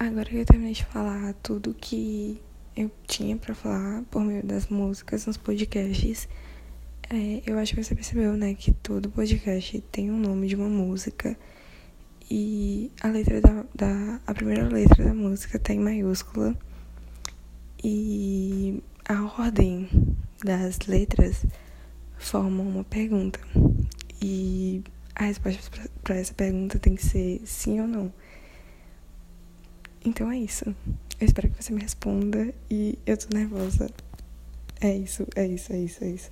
Agora que eu terminei de falar tudo que eu tinha para falar por meio das músicas nos podcasts, é, eu acho que você percebeu, né, que todo podcast tem um nome de uma música e a letra da, da a primeira letra da música tá em maiúscula e a ordem das letras formam uma pergunta e a resposta para essa pergunta tem que ser sim ou não. Então é isso. Eu espero que você me responda e eu tô nervosa. É isso, é isso, é isso, é isso.